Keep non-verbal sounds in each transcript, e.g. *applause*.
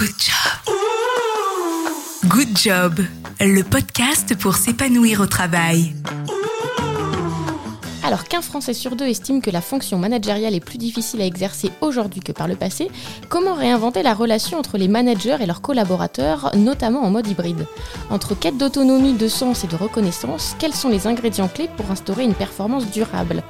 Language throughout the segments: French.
Good job. Good job, le podcast pour s'épanouir au travail. Alors qu'un Français sur deux estime que la fonction managériale est plus difficile à exercer aujourd'hui que par le passé, comment réinventer la relation entre les managers et leurs collaborateurs, notamment en mode hybride? Entre quête d'autonomie, de sens et de reconnaissance, quels sont les ingrédients clés pour instaurer une performance durable?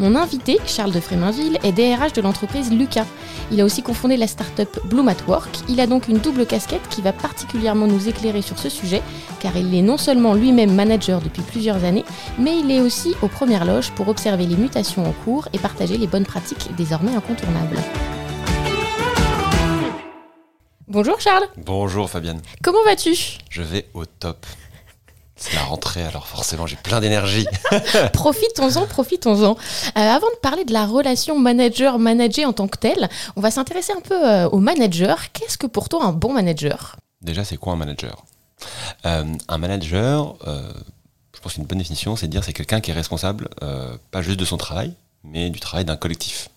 Mon invité, Charles de Fréminville, est DRH de l'entreprise Lucas. Il a aussi confondé la start-up Bloom at Work. Il a donc une double casquette qui va particulièrement nous éclairer sur ce sujet, car il est non seulement lui-même manager depuis plusieurs années, mais il est aussi aux premières loges pour observer les mutations en cours et partager les bonnes pratiques désormais incontournables. Bonjour Charles. Bonjour Fabienne. Comment vas-tu? Je vais au top. C'est la rentrée, alors forcément j'ai plein d'énergie. *laughs* profitons-en, profitons-en. Euh, avant de parler de la relation manager-manager en tant que telle, on va s'intéresser un peu euh, au manager. Qu'est-ce que pour toi un bon manager? Déjà, c'est quoi un manager? Euh, Un manager, je pense qu'une bonne définition, c'est de dire c'est quelqu'un qui est responsable, pas juste de son travail, mais du travail d'un collectif.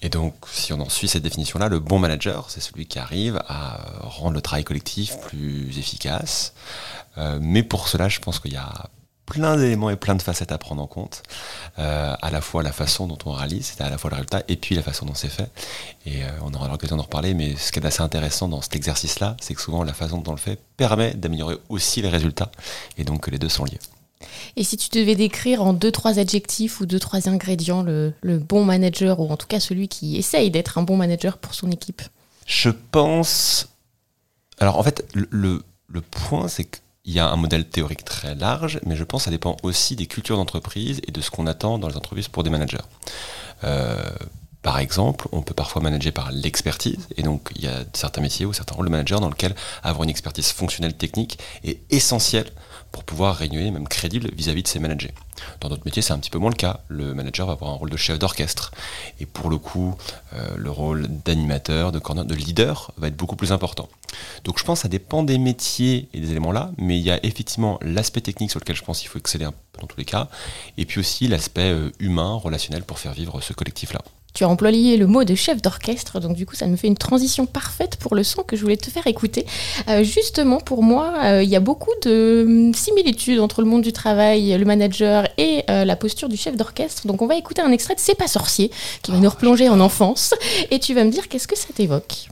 Et donc, si on en suit cette définition-là, le bon manager, c'est celui qui arrive à rendre le travail collectif plus efficace. Euh, mais pour cela, je pense qu'il y a plein d'éléments et plein de facettes à prendre en compte. Euh, à la fois la façon dont on réalise, c'est à la fois le résultat, et puis la façon dont c'est fait. Et euh, on aura l'occasion d'en reparler, mais ce qui est assez intéressant dans cet exercice-là, c'est que souvent la façon dont on le fait permet d'améliorer aussi les résultats, et donc que les deux sont liés. Et si tu devais décrire en deux, trois adjectifs ou deux, trois ingrédients le, bon manager, ou en tout cas celui qui essaye d'être un bon manager pour son équipe? Je pense. Alors en fait, le, le point, c'est qu'il y a un modèle théorique très large, mais je pense que ça dépend aussi des cultures d'entreprise et de ce qu'on attend dans les entreprises pour des managers. Euh, par exemple, on peut parfois manager par l'expertise, et donc il y a certains métiers ou certains rôles de manager dans lesquels avoir une expertise fonctionnelle technique est essentielle pour pouvoir régner, même crédible vis-à-vis de ses managers. Dans d'autres métiers, c'est un petit peu moins le cas. Le manager va avoir un rôle de chef d'orchestre. Et pour le coup, euh, le rôle d'animateur, de, de leader va être beaucoup plus important. Donc je pense que ça dépend des métiers et des éléments-là, mais il y a effectivement l'aspect technique sur lequel je pense qu'il faut exceller un peu dans tous les cas, et puis aussi l'aspect euh, humain, relationnel pour faire vivre ce collectif-là. Tu as employé le mot de chef d'orchestre, donc du coup ça me fait une transition parfaite pour le son que je voulais te faire écouter. Euh, justement, pour moi, euh, il y a beaucoup de hum, similitudes entre le monde du travail, le manager et euh, la posture du chef d'orchestre. Donc on va écouter un extrait de C'est pas sorcier, qui va nous replonger en enfance, et tu vas me dire qu'est-ce que ça t'évoque?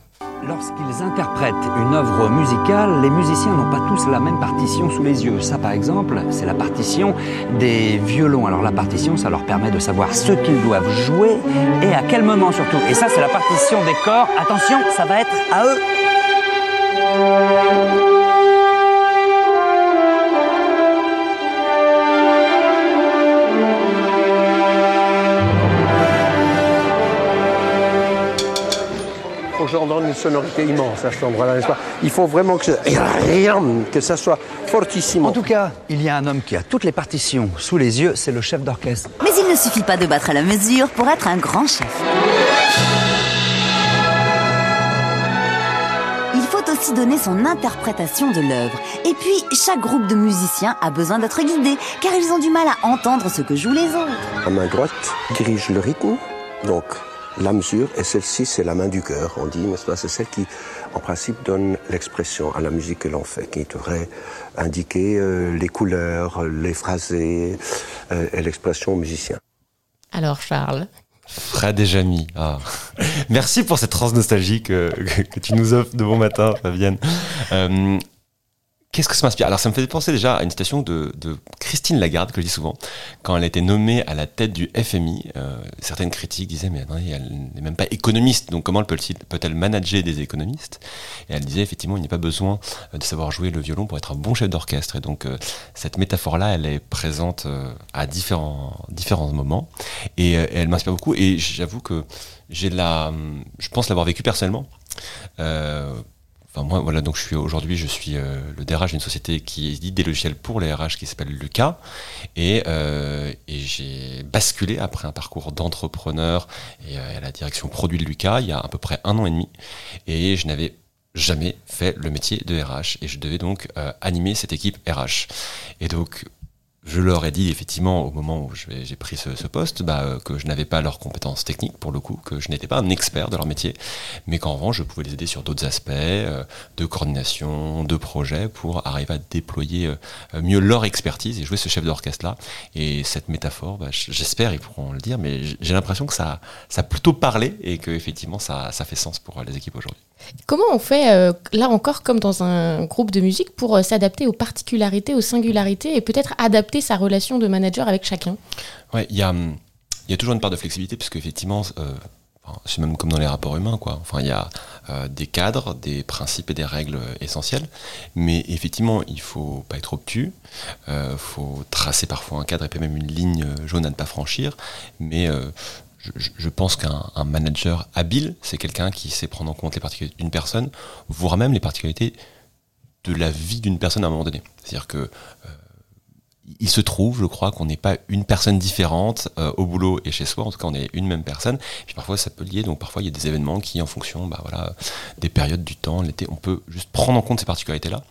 Lorsqu'ils interprètent une œuvre musicale, les musiciens n'ont pas tous la même partition sous les yeux. Ça, par exemple, c'est la partition des violons. Alors la partition, ça leur permet de savoir ce qu'ils doivent jouer et à quel moment surtout. Et ça, c'est la partition des corps. Attention, ça va être à eux. Sonorité immense à cet endroit-là, n'est-ce pas? Il faut vraiment que, que ça soit fortissimo. En tout cas, il y a un homme qui a toutes les partitions sous les yeux, c'est le chef d'orchestre. Mais il ne suffit pas de battre à la mesure pour être un grand chef. Il faut aussi donner son interprétation de l'œuvre. Et puis, chaque groupe de musiciens a besoin d'être guidé, car ils ont du mal à entendre ce que jouent les autres. La main droite dirige le rythme, donc la mesure, et celle-ci, c'est la main du cœur, on dit, mais C'est celle qui, en principe, donne l'expression à la musique que l'on fait, qui devrait indiquer euh, les couleurs, les phrasés euh, et l'expression au musicien. Alors, Charles Fred et Jamie. Ah. Merci pour cette trans nostalgique que, tu nous offres de bon matin, Fabienne. Euh, Qu'est-ce que ça m'inspire? Alors ça me fait penser déjà à une citation de, Christine Lagarde, que je dis souvent, quand elle a été nommée à la tête du FMI. Euh, certaines critiques disaient, mais elle n'est même pas économiste, donc comment peut-elle manager des économistes? Et elle disait, effectivement, il n'y a pas besoin euh, de savoir jouer le violon pour être un bon chef d'orchestre. Et donc euh, cette métaphore-là, elle est présente à différents, moments, et, elle m'inspire beaucoup, et j'avoue que j'ai la... Je pense l'avoir vécu personnellement moi, voilà, donc je suis aujourd'hui, je suis euh, le DRH d'une société qui édite des logiciels pour les RH qui s'appelle Lucas, et, euh, et j'ai basculé après un parcours d'entrepreneur et euh, à la direction produit de Lucas il y a à peu près un an et demi, et je n'avais jamais fait le métier de RH et je devais donc animer cette équipe RH. Et donc je leur ai dit effectivement au moment où j'ai pris ce, poste bah, euh, que je n'avais pas leurs compétences techniques pour le coup, que je n'étais pas un expert de leur métier, mais qu'en revanche je pouvais les aider sur d'autres aspects euh, de coordination, de projet pour arriver à déployer euh, mieux leur expertise et jouer ce chef d'orchestre là. Et cette métaphore, bah, j'espère ils pourront le dire, mais j'ai l'impression que ça, ça a plutôt parlé et que effectivement ça, ça fait sens pour les équipes aujourd'hui. Comment on fait, là encore, comme dans un groupe de musique, pour s'adapter aux particularités, aux singularités et peut-être adapter sa relation de manager avec chacun Ouais, il y a, toujours une part de flexibilité, puisque effectivement, euh, c'est même comme dans les rapports humains, quoi. Enfin, il y a euh, des cadres, des principes et des règles essentielles, mais effectivement, il faut pas être obtus, il euh, faut tracer parfois un cadre et puis même une ligne jaune à ne pas franchir, mais je, pense qu'un manager habile, c'est quelqu'un qui sait prendre en compte les particularités d'une personne, voire même les particularités de la vie d'une personne à un moment donné. C'est-à-dire que il se trouve, je crois, qu'on n'est pas une personne différente euh, au boulot et chez soi. En tout cas, on est une même personne. Puis parfois, ça peut lier. Donc parfois, il y a des événements qui, en fonction, bah, voilà, des périodes du temps, l'été, on peut juste prendre en compte ces particularités-là.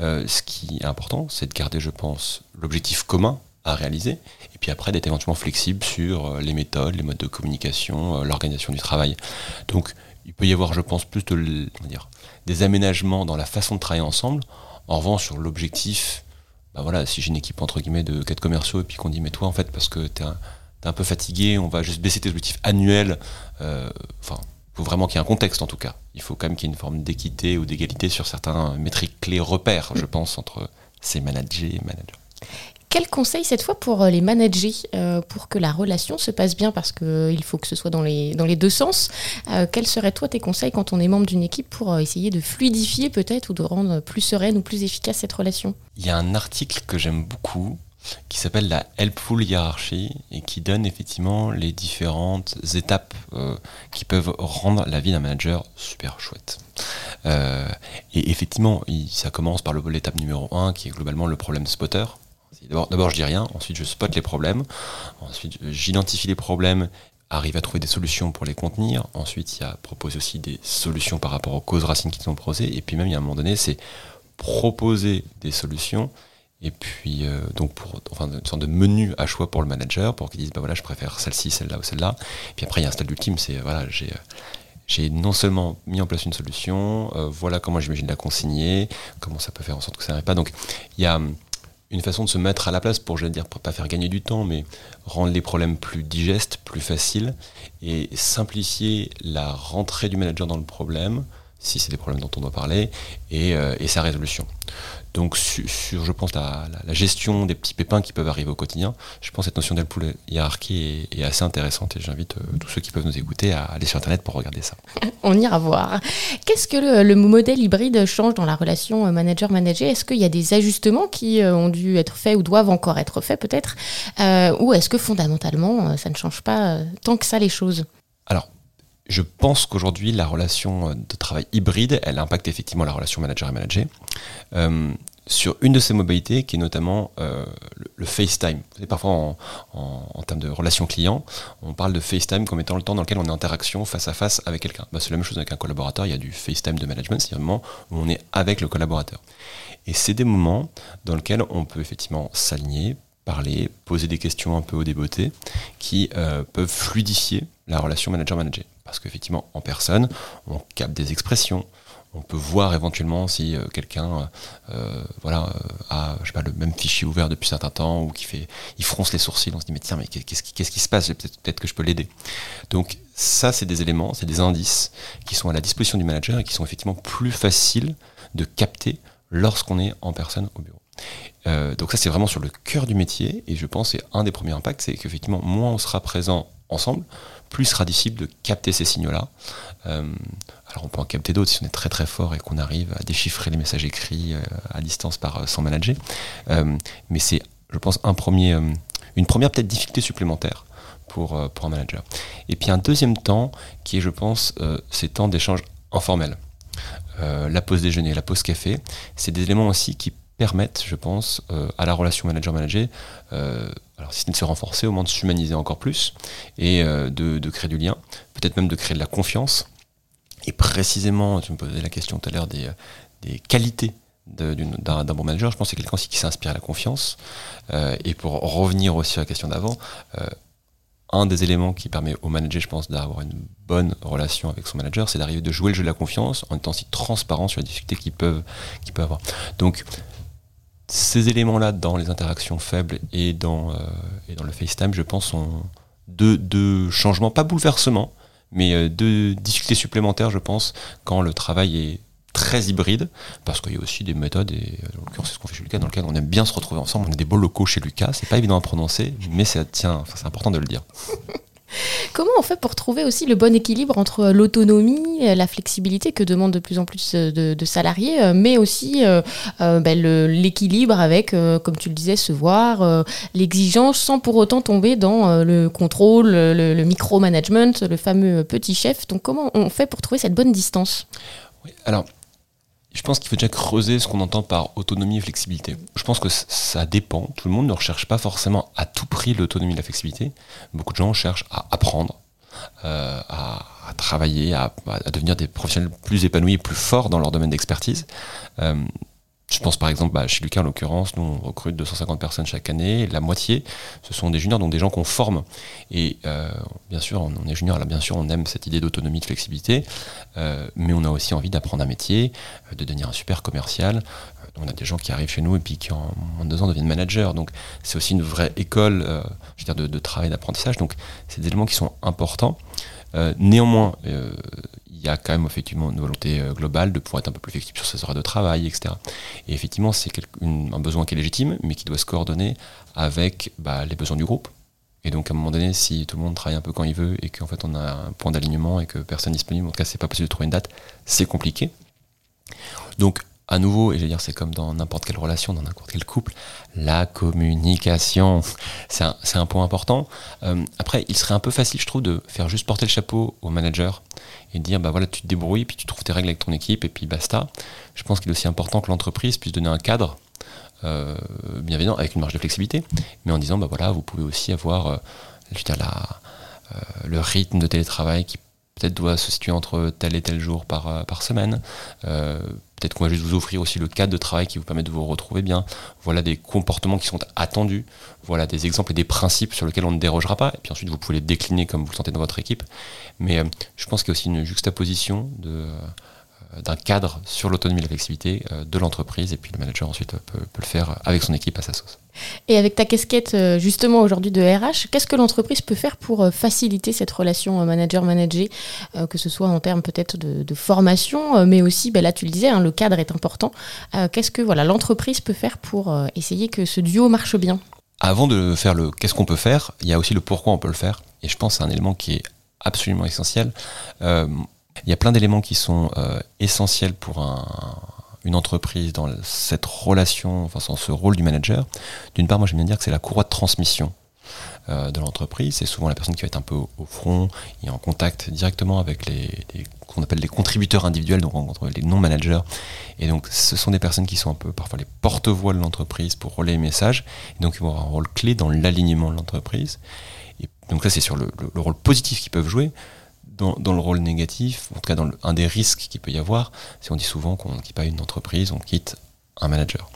Euh, ce qui est important, c'est de garder, je pense, l'objectif commun à réaliser. Et puis après, d'être éventuellement flexible sur euh, les méthodes, les modes de communication, l'organisation du travail. Donc, il peut y avoir, je pense, plus de, dire, des aménagements dans la façon de travailler ensemble. En revanche, sur l'objectif bah voilà, si j'ai une équipe entre guillemets de quatre commerciaux et puis qu'on dit mais toi en fait parce que t'es un, un peu fatigué, on va juste baisser tes objectifs annuels. Euh, enfin, il faut vraiment qu'il y ait un contexte en tout cas. Il faut quand même qu'il y ait une forme d'équité ou d'égalité sur certains métriques clés repères, je pense, entre ces managers et managers. Quel conseil cette fois pour euh, les manager euh, pour que la relation se passe bien? Parce qu'il euh, faut que ce soit dans les, dans les deux sens Quels seraient toi tes conseils quand on est membre d'une équipe pour essayer de fluidifier peut-être ou de rendre plus sereine ou plus efficace cette relation? Il y a un article que j'aime beaucoup qui s'appelle la Helpful Hierarchy et qui donne effectivement les différentes étapes qui peuvent rendre la vie d'un manager super chouette. et effectivement, ça commence par l'étape numéro 1 qui est globalement le problème spotter. D'abord, je dis rien, ensuite je spot les problèmes, ensuite j'identifie les problèmes, arrive à trouver des solutions pour les contenir, ensuite il y a proposer aussi des solutions par rapport aux causes racines qui sont posées, et puis même il y a un moment donné, c'est proposer des solutions, et puis euh, donc pour enfin une sorte de menu à choix pour le manager, pour qu'il dise bah voilà je préfère celle-ci, celle-là ou celle-là, puis après il y a un stade ultime, c'est voilà j'ai j'ai non seulement mis en place une solution, euh, voilà comment j'imagine la consigner, comment ça peut faire en sorte que ça n'arrive pas. Donc il y a une façon de se mettre à la place pour, je dire, pas faire gagner du temps, mais rendre les problèmes plus digestes, plus faciles, et simplifier la rentrée du manager dans le problème, si c'est des problèmes dont on doit parler, et, euh, et sa résolution. Donc sur, je pense, la, la, gestion des petits pépins qui peuvent arriver au quotidien, je pense que cette notion d'Elpool hiérarchie est, est, assez intéressante et j'invite euh, tous ceux qui peuvent nous écouter à aller sur Internet pour regarder ça. On ira voir. Qu'est-ce que le, modèle hybride change dans la relation euh, manager-manager? Est-ce qu'il y a des ajustements qui ont dû être faits ou doivent encore être faits peut-être? Ou est-ce que fondamentalement, ça ne change pas tant que ça les choses? Alors, je pense qu'aujourd'hui, la relation de travail hybride, elle impacte effectivement la relation manager et manager. Euh, sur une de ces mobilités qui est notamment euh, le, FaceTime. parfois en, en, termes de relation client, on parle de FaceTime comme étant le temps dans lequel on est en interaction face à face avec quelqu'un. Bah, c'est la même chose avec un collaborateur, il y a du FaceTime de management, c'est un moment où on est avec le collaborateur. Et c'est des moments dans lesquels on peut effectivement s'aligner, parler, poser des questions un peu au débeauté, qui euh, peuvent fluidifier la relation manager-manager. Parce qu'effectivement, en personne, on capte des expressions, on peut voir éventuellement si euh, quelqu'un euh, voilà, a je sais pas, le même fichier ouvert depuis un certain temps ou qui fait il fronce les sourcils, on se dit mais tiens mais qu'est-ce qui, se passe? Peut-être que je peux l'aider. Donc ça c'est des éléments, c'est des indices qui sont à la disposition du manager et qui sont effectivement plus faciles de capter lorsqu'on est en personne au bureau. Euh, donc ça c'est vraiment sur le cœur du métier et je pense c'est un des premiers impacts, c'est qu'effectivement moins on sera présent ensemble, plus sera difficile de capter ces signaux-là. Euh, alors on peut en capter d'autres si on est très très fort et qu'on arrive à déchiffrer les messages écrits euh, à distance par son manager. mais c'est, je pense, un premier, une première peut-être difficulté supplémentaire pour, pour un manager. Et puis un deuxième temps qui est, je pense, ces temps d'échange informels. la pause déjeuner, la pause café, c'est des éléments aussi qui permettent, je pense, euh, à la relation manager-manager, euh, alors si ce de se renforcer, au moins de s'humaniser encore plus et euh, de, créer du lien, peut-être même de créer de la confiance. Et précisément, tu me posais la question tout à l'heure des, des qualités d'un bon manager, je pense que c'est quelqu'un aussi qui s'inspire à la confiance. et pour revenir aussi à la question d'avant, un des éléments qui permet au manager, je pense, d'avoir une bonne relation avec son manager, c'est d'arriver de jouer le jeu de la confiance en étant aussi transparent sur les difficultés qu'ils peuvent, qu'ils peuvent avoir. Donc, ces éléments-là dans les interactions faibles et dans, euh, et dans le FaceTime, je pense, sont deux, deux changements, pas bouleversements, mais euh, deux difficultés supplémentaires, je pense, quand le travail est très hybride, parce qu'il y a aussi des méthodes, et en l'occurrence c'est ce qu'on fait chez Lucas, dans lequel on aime bien se retrouver ensemble, on a des beaux locaux chez Lucas, c'est pas évident à prononcer, mais c'est important de le dire. Comment on fait pour trouver aussi le bon équilibre entre l'autonomie, la flexibilité que demandent de plus en plus de, salariés, euh, mais aussi euh, euh, ben, l'équilibre avec, comme tu le disais, se voir, l'exigence sans pour autant tomber dans le contrôle, le, micromanagement, le fameux petit chef. Donc comment on fait pour trouver cette bonne distance? Je pense qu'il faut déjà creuser ce qu'on entend par autonomie et flexibilité. Je pense que ça dépend. Tout le monde ne recherche pas forcément à tout prix l'autonomie et la flexibilité. Beaucoup de gens cherchent à apprendre, euh, à, travailler, à, devenir des professionnels plus épanouis et plus forts dans leur domaine d'expertise. Euh, je pense par exemple, bah, chez Lucas en l'occurrence, nous on recrute 250 personnes chaque année, la moitié ce sont des juniors, donc des gens qu'on forme. Et euh, bien sûr, on, est junior, là bien sûr on aime cette idée d'autonomie, de flexibilité, euh, mais on a aussi envie d'apprendre un métier, euh, de devenir un super commercial. on a des gens qui arrivent chez nous et puis qui en moins de deux ans deviennent managers. Donc c'est aussi une vraie école dire, de travail, d'apprentissage. Donc c'est des éléments qui sont importants. Néanmoins, il y a quand même effectivement une volonté euh, globale de pouvoir être un peu plus flexible sur ses horaires de travail, etc. Et effectivement, c'est un besoin qui est légitime, mais qui doit se coordonner avec bah, les besoins du groupe. Et donc, à un moment donné, si tout le monde travaille un peu quand il veut et qu'en fait on a un point d'alignement et que personne n'est disponible, en tout cas, c'est pas possible de trouver une date, c'est compliqué. Donc, à nouveau, et je veux dire, c'est comme dans n'importe quelle relation, dans n'importe quel couple, la communication, *laughs* c'est un, point important. Euh, après, il serait un peu facile, je trouve, de faire juste porter le chapeau au manager et dire, bah voilà, tu te débrouilles, puis tu trouves tes règles avec ton équipe, et puis basta. Je pense qu'il est aussi important que l'entreprise puisse donner un cadre euh, bienveillant, avec une marge de flexibilité, mais en disant, bah voilà, vous pouvez aussi avoir euh, je dire, la, le rythme de télétravail qui peut-être doit se situer entre tel et tel jour par semaine. Peut-être qu'on va juste vous offrir aussi le cadre de travail qui vous permet de vous retrouver bien. Voilà des comportements qui sont attendus. Voilà des exemples et des principes sur lesquels on ne dérogera pas. Et puis ensuite, vous pouvez les décliner comme vous le sentez dans votre équipe. Mais euh, je pense qu'il y a aussi une juxtaposition de, euh, d'un cadre sur l'autonomie et la flexibilité euh, de l'entreprise. Et puis le manager ensuite peut, peut, le faire avec son équipe à sa sauce. Et avec ta casquette justement aujourd'hui de RH, qu'est-ce que l'entreprise peut faire pour faciliter cette relation manager-manager, que ce soit en termes peut-être de, formation, mais aussi, ben là tu le disais, hein, le cadre est important. qu'est-ce que voilà l'entreprise peut faire pour essayer que ce duo marche bien? Avant de faire le qu'est-ce qu'on peut faire, il y a aussi le pourquoi on peut le faire. Et je pense que c'est un élément qui est absolument essentiel. Il y a plein d'éléments qui sont euh, essentiels pour une entreprise dans cette relation, enfin dans ce rôle du manager. D'une part, moi j'aime bien dire que c'est la courroie de transmission euh, de l'entreprise. C'est souvent la personne qui va être un peu au, front et en contact directement avec les, qu'on appelle les contributeurs individuels, donc les non-managers. Et donc ce sont des personnes qui sont un peu parfois les porte-voix de l'entreprise pour relayer les messages. Et donc ils vont avoir un rôle clé dans l'alignement de l'entreprise. Et donc ça c'est sur le rôle positif qu'ils peuvent jouer dans, le rôle négatif, en tout cas dans un des risques qu'il peut y avoir, c'est on dit souvent qu'on ne quitte pas une entreprise, on quitte un manager.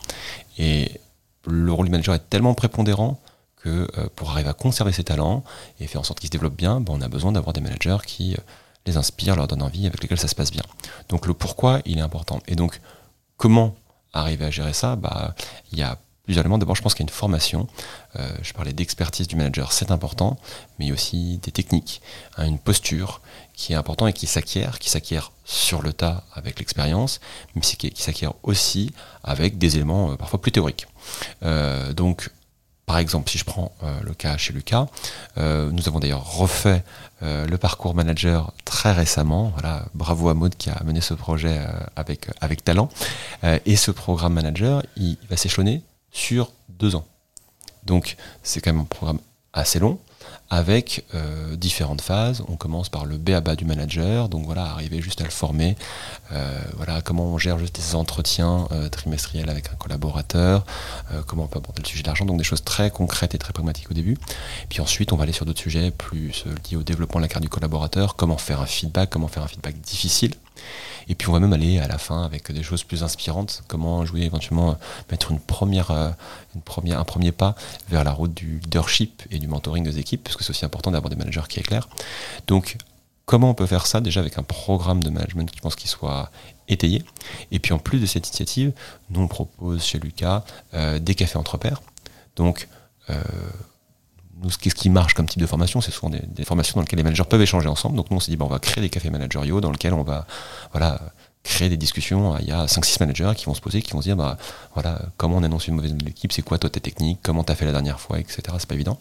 Et le rôle du manager est tellement prépondérant que euh, pour arriver à conserver ses talents et faire en sorte qu'ils se développent bien, ben, on a besoin d'avoir des managers qui euh, les inspirent, leur donnent envie, avec lesquels ça se passe bien. Donc le pourquoi, il est important. Et donc, comment arriver à gérer ça? Bah, Il y a plusieurs éléments. D'abord, je pense qu'il y a une formation. Euh, je parlais d'expertise du manager, c'est important, mais il y a aussi des techniques, hein, une posture qui est important et qui s'acquiert, qui s'acquiert sur le tas avec l'expérience, mais qui, s'acquiert aussi avec des éléments euh, parfois plus théoriques. Euh, donc, par exemple, si je prends le cas chez Lucas, nous avons d'ailleurs refait le parcours manager très récemment. Voilà, bravo à Maud qui a mené ce projet avec, avec talent. et ce programme manager, il va s'échelonner sur deux ans. Donc c'est quand même un programme assez long avec euh, différentes phases. On commence par le B à bas du manager, donc voilà, arriver juste à le former. Euh, voilà, comment on gère juste des entretiens euh, trimestriels avec un collaborateur, comment on peut aborder le sujet de l'argent, donc des choses très concrètes et très pragmatiques au début. Puis ensuite, on va aller sur d'autres sujets plus liés au développement de la carte du collaborateur, comment faire un feedback, comment faire un feedback difficile. Et puis on va même aller à la fin avec des choses plus inspirantes, comment jouer éventuellement, mettre une première, un premier pas vers la route du leadership et du mentoring des équipes, parce que c'est aussi important d'avoir des managers qui éclairent. Donc comment on peut faire ça déjà avec un programme de management je pense qu'il soit étayé? Et puis en plus de cette initiative, nous on propose chez Lucas des cafés entre pairs. Euh, nous, ce qui marche comme type de formation, c'est souvent des, formations dans lesquelles les managers peuvent échanger ensemble. Donc nous, on s'est dit, on va créer des cafés managériaux dans lesquels on va voilà, créer des discussions. Il y a 5-6 managers qui vont se poser, qui vont se dire, bah, voilà, comment on annonce une mauvaise de l'équipe, c'est quoi toi tes techniques, comment tu as fait la dernière fois, etc. C'est pas évident.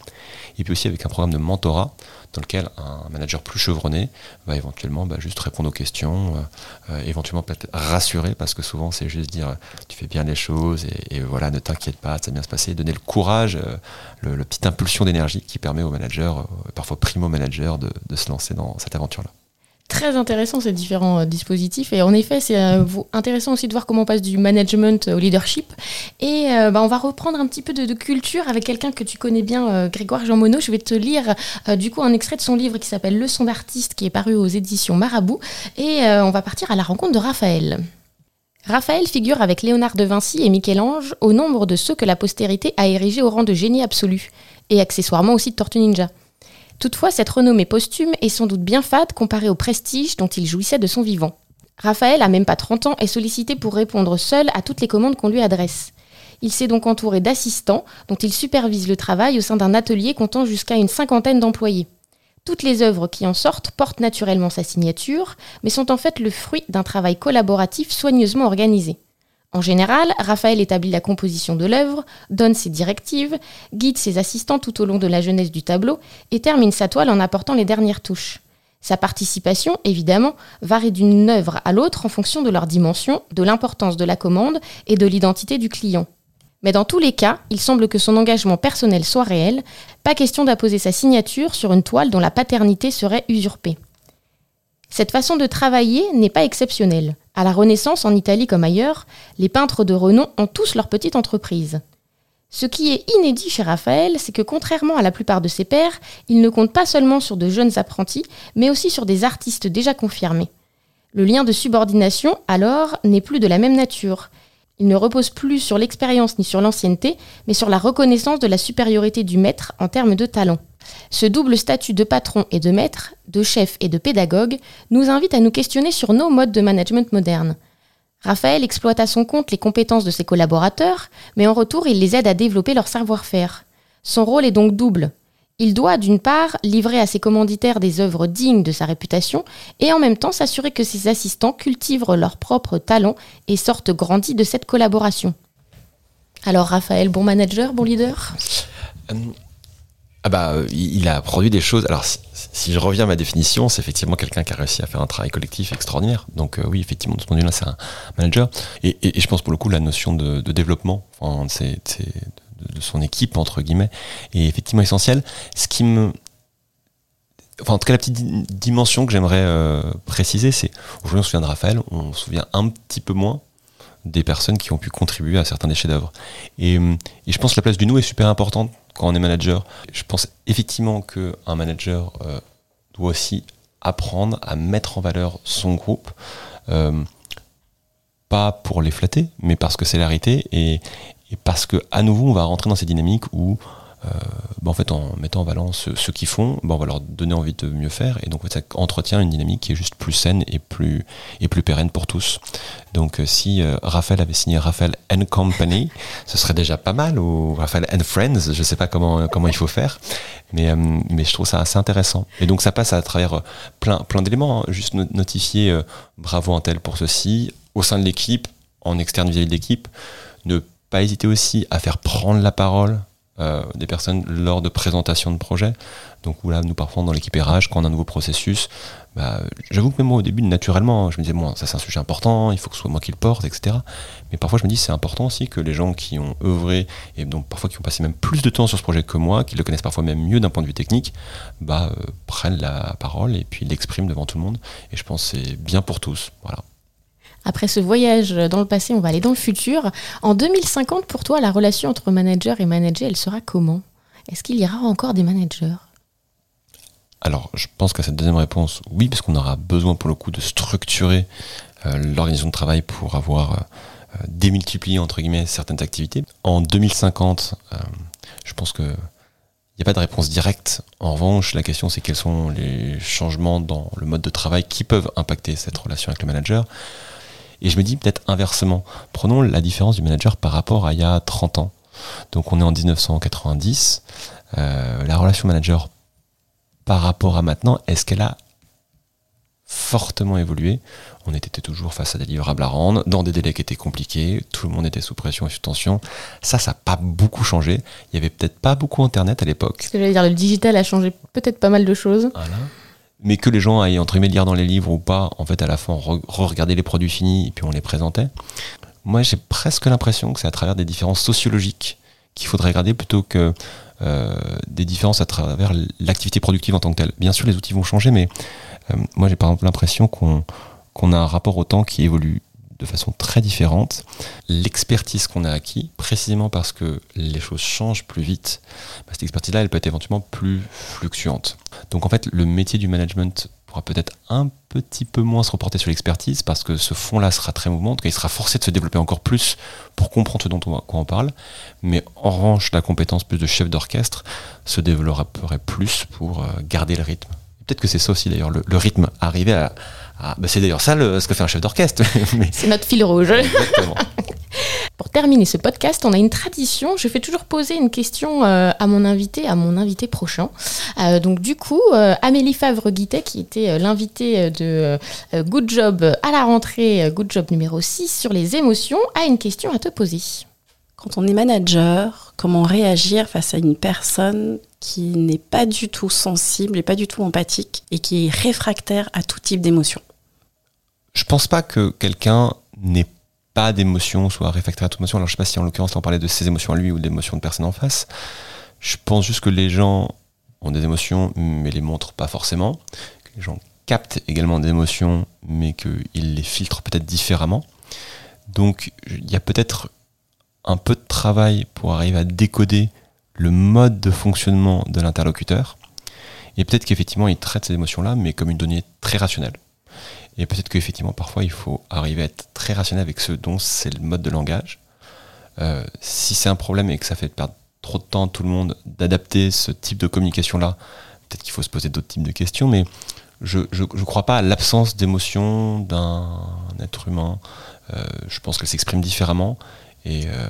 Et puis aussi avec un programme de mentorat dans lequel un manager plus chevronné va éventuellement bah, juste répondre aux questions, euh, euh, éventuellement peut-être rassurer, parce que souvent c'est juste dire tu fais bien les choses et, voilà, ne t'inquiète pas, ça va bien se passer, donner le courage, euh, le, petite impulsion d'énergie qui permet aux managers, parfois primo-managers, de se lancer dans cette aventure-là très intéressant ces différents euh, dispositifs. Et en effet, c'est euh, intéressant aussi de voir comment on passe du management au leadership. Et euh, bah, on va reprendre un petit peu de, culture avec quelqu'un que tu connais bien, Grégoire Jean Monod. Je vais te lire du coup un extrait de son livre qui s'appelle Leçon d'artiste, qui est paru aux éditions Marabout. Et on va partir à la rencontre de Raphaël. Raphaël figure avec Léonard de Vinci et Michel-Ange au nombre de ceux que la postérité a érigés au rang de génie absolu, et accessoirement aussi de Tortue Ninja. Toutefois, cette renommée posthume est sans doute bien fade comparée au prestige dont il jouissait de son vivant. Raphaël a même pas 30 ans et sollicité pour répondre seul à toutes les commandes qu'on lui adresse. Il s'est donc entouré d'assistants dont il supervise le travail au sein d'un atelier comptant jusqu'à une cinquantaine d'employés. Toutes les œuvres qui en sortent portent naturellement sa signature, mais sont en fait le fruit d'un travail collaboratif soigneusement organisé. En général, Raphaël établit la composition de l'œuvre, donne ses directives, guide ses assistants tout au long de la jeunesse du tableau et termine sa toile en apportant les dernières touches. Sa participation, évidemment, varie d'une œuvre à l'autre en fonction de leur dimension, de l'importance de la commande et de l'identité du client. Mais dans tous les cas, il semble que son engagement personnel soit réel, pas question d'apposer sa signature sur une toile dont la paternité serait usurpée. Cette façon de travailler n'est pas exceptionnelle. À la Renaissance, en Italie comme ailleurs, les peintres de renom ont tous leur petite entreprise. Ce qui est inédit chez Raphaël, c'est que contrairement à la plupart de ses pairs, il ne compte pas seulement sur de jeunes apprentis, mais aussi sur des artistes déjà confirmés. Le lien de subordination, alors, n'est plus de la même nature. Il ne repose plus sur l'expérience ni sur l'ancienneté, mais sur la reconnaissance de la supériorité du maître en termes de talent. Ce double statut de patron et de maître, de chef et de pédagogue, nous invite à nous questionner sur nos modes de management modernes. Raphaël exploite à son compte les compétences de ses collaborateurs, mais en retour, il les aide à développer leur savoir-faire. Son rôle est donc double. Il doit, d'une part, livrer à ses commanditaires des œuvres dignes de sa réputation, et en même temps s'assurer que ses assistants cultivent leur propre talent et sortent grandis de cette collaboration. Alors Raphaël, bon manager, bon leader? Euh, ah bah, il a produit des choses. Alors, si, je reviens à ma définition, c'est effectivement quelqu'un qui a réussi à faire un travail collectif extraordinaire. Donc, euh, oui, effectivement, de ce point de vue-là, c'est un manager. Et, je pense pour le coup, la notion de, développement enfin, de, son équipe, entre guillemets, est effectivement essentielle. Ce qui me. Enfin, en tout cas, la petite dimension que j'aimerais euh, préciser, c'est aujourd'hui, on se souvient de Raphaël, on se souvient un petit peu moins des personnes qui ont pu contribuer à certains des chefs-d'œuvre. Et, et je pense que la place du nous est super importante quand on est manager. Je pense effectivement qu'un manager euh, doit aussi apprendre à mettre en valeur son groupe, euh, pas pour les flatter, mais parce que c'est la réalité et, parce que nouveau on va rentrer dans ces dynamiques où bah, en fait, en mettant en valeur ceux, qui font, bah, on va leur donner envie de mieux faire. Et donc, ça entretient une dynamique qui est juste plus saine et plus, et plus pérenne pour tous. Donc, euh, si euh, Raphaël avait signé Raphaël and Company, *laughs* ce serait déjà pas mal, ou Raphaël and Friends, je ne sais pas comment, comment il faut faire. Mais, mais je trouve ça assez intéressant. Et donc, ça passe à travers plein, plein d'éléments. Hein. Juste notifier bravo un tel pour ceci, au sein de l'équipe, en externe vis-à-vis de l'équipe. Ne pas hésiter aussi à faire prendre la parole euh, des personnes lors de présentations de projets. Donc là, nous parfois dans l'équipe RH, quand on a un nouveau processus, bah, j'avoue que même moi au début, naturellement, je me disais, bon, ça c'est un sujet important, il faut que ce soit moi qui le porte, etc. Mais parfois je me dis, c'est important aussi que les gens qui ont œuvré, et donc parfois qui ont passé même plus de temps sur ce projet que moi, qui le connaissent parfois même mieux d'un point de vue technique, bah, euh, prennent la parole et puis l'expriment devant tout le monde. Et je pense que c'est bien pour tous. Voilà. Après ce voyage dans le passé, on va aller dans le futur. En 2050, pour toi, la relation entre manager et manager, elle sera comment? Est-ce qu'il y aura encore des managers? Alors, je pense qu'à cette deuxième réponse, oui, parce qu'on aura besoin pour le coup de structurer euh, l'organisation de travail pour avoir euh, démultiplié entre guillemets certaines activités. En 2050, euh, je pense que il n'y a pas de réponse directe. En revanche, la question c'est quels sont les changements dans le mode de travail qui peuvent impacter cette relation avec le manager. Et je me dis peut-être inversement. Prenons la différence du manager par rapport à il y a 30 ans. Donc on est en 1990. Euh, la relation manager par rapport à maintenant, est-ce qu'elle a fortement évolué? On était toujours face à des livrables à rendre, dans des délais qui étaient compliqués, tout le monde était sous pression et sous tension. Ça, ça n'a pas beaucoup changé. Il y avait peut-être pas beaucoup Internet à l'époque. Ce que j'allais dire, le digital a changé peut-être pas mal de choses. Voilà. Mais que les gens aillent entre guillemets lire dans les livres ou pas, en fait, à la fin, re-regardait les produits finis et puis on les présentait. Moi, j'ai presque l'impression que c'est à travers des différences sociologiques qu'il faudrait regarder plutôt que euh, des différences à travers l'activité productive en tant que telle. Bien sûr, les outils vont changer, mais euh, moi, j'ai par exemple l'impression qu'on qu'on a un rapport au temps qui évolue de façon très différente. L'expertise qu'on a acquis, précisément parce que les choses changent plus vite, bah, cette expertise-là, elle peut être éventuellement plus fluctuante. Donc en fait, le métier du management pourra peut-être un petit peu moins se reporter sur l'expertise parce que ce fond-là sera très mouvement, il sera forcé de se développer encore plus pour comprendre ce dont on, on parle. Mais en revanche, la compétence plus de chef d'orchestre se développerait plus pour euh, garder le rythme. Peut-être que c'est ça aussi d'ailleurs, le, le rythme, arriver à, ah, bah c'est d'ailleurs ça le, ce que fait un chef d'orchestre. *laughs* C'est notre fil rouge. Exactement. *laughs* Pour terminer ce podcast, on a une tradition. Je fais toujours poser une question euh, à mon invité, à mon invité prochain. Euh, donc du coup, euh, Amélie Favre-Guittet, qui était l'invitée de Good Job à la rentrée, Good Job numéro 6 sur les émotions, a une question à te poser. Quand on est manager, comment réagir face à une personne qui n'est pas du tout sensible et pas du tout empathique et qui est réfractaire à tout type d'émotion? Je pense pas que quelqu'un n'ait pas d'émotion, soit réfractaire à toute émotion. Alors je sais pas si en l'occurrence on parlait de ses émotions à lui ou d'émotions de personne en face. Je pense juste que les gens ont des émotions mais les montrent pas forcément. Les gens captent également des émotions mais qu'ils les filtrent peut-être différemment. Donc il y a peut-être un peu de travail pour arriver à décoder le mode de fonctionnement de l'interlocuteur. Et peut-être qu'effectivement, il traite ces émotions-là, mais comme une donnée très rationnelle. Et peut-être qu'effectivement, parfois, il faut arriver à être très rationnel avec ce dont c'est le mode de langage. Euh, si c'est un problème et que ça fait perdre trop de temps à tout le monde d'adapter ce type de communication-là, peut-être qu'il faut se poser d'autres types de questions, mais je ne crois pas à l'absence d'émotion d'un être humain. Euh, je pense qu'elle s'exprime différemment. Et euh,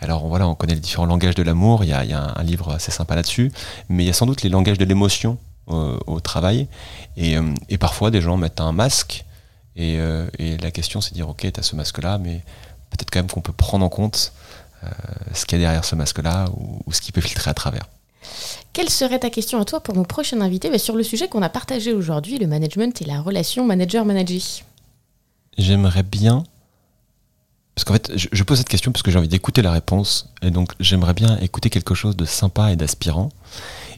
alors voilà, on connaît les différents langages de l'amour, il y a, il y a un, un livre assez sympa là-dessus, mais il y a sans doute les langages de l'émotion euh, au travail. Et, euh, et, parfois, des gens mettent un masque. Et, euh, et la question, c'est de dire, ok, tu as ce masque-là, mais peut-être quand même qu'on peut prendre en compte euh, ce qu'il y a derrière ce masque-là ou, ou ce qui peut filtrer à travers. Quelle serait ta question à toi pour mon prochain invité? Bah, sur le sujet qu'on a partagé aujourd'hui, le management et la relation manager-manager J'aimerais bien parce qu'en fait, je, pose cette question parce que j'ai envie d'écouter la réponse. Et donc, j'aimerais bien écouter quelque chose de sympa et d'aspirant.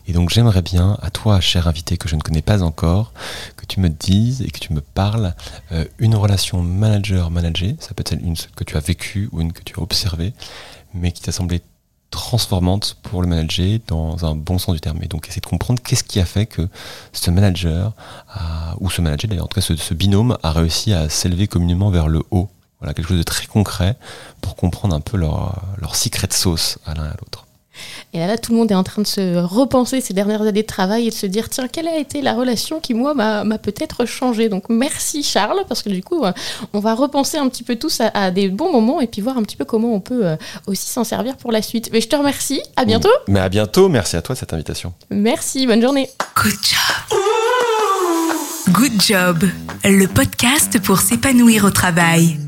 Et donc, j'aimerais bien, à toi, cher invité que je ne connais pas encore, que tu me dises et que tu me parles euh, une relation manager-manager. Ça peut être une que tu as vécue ou une que tu as observée, mais qui t'a semblé transformante pour le manager dans un bon sens du terme. Et donc, essayer de comprendre qu'est-ce qui a fait que ce manager, ou ce manager d'ailleurs, en tout cas ce binôme, a réussi à s'élever communément vers le haut voilà, quelque chose de très concret pour comprendre un peu leur, leur secret de sauce à l'un et à l'autre. Et là, là, tout le monde est en train de se repenser ces dernières années de travail et de se dire tiens, quelle a été la relation qui, moi, m'a peut-être changé Donc, merci Charles, parce que du coup, on va repenser un petit peu tous à, à, des bons moments et puis voir un petit peu comment on peut euh, aussi s'en servir pour la suite. Mais je te remercie, à bientôt. Mais à bientôt, merci à toi de cette invitation. Merci, bonne journée. Good job. Good Job, le podcast pour s'épanouir au travail.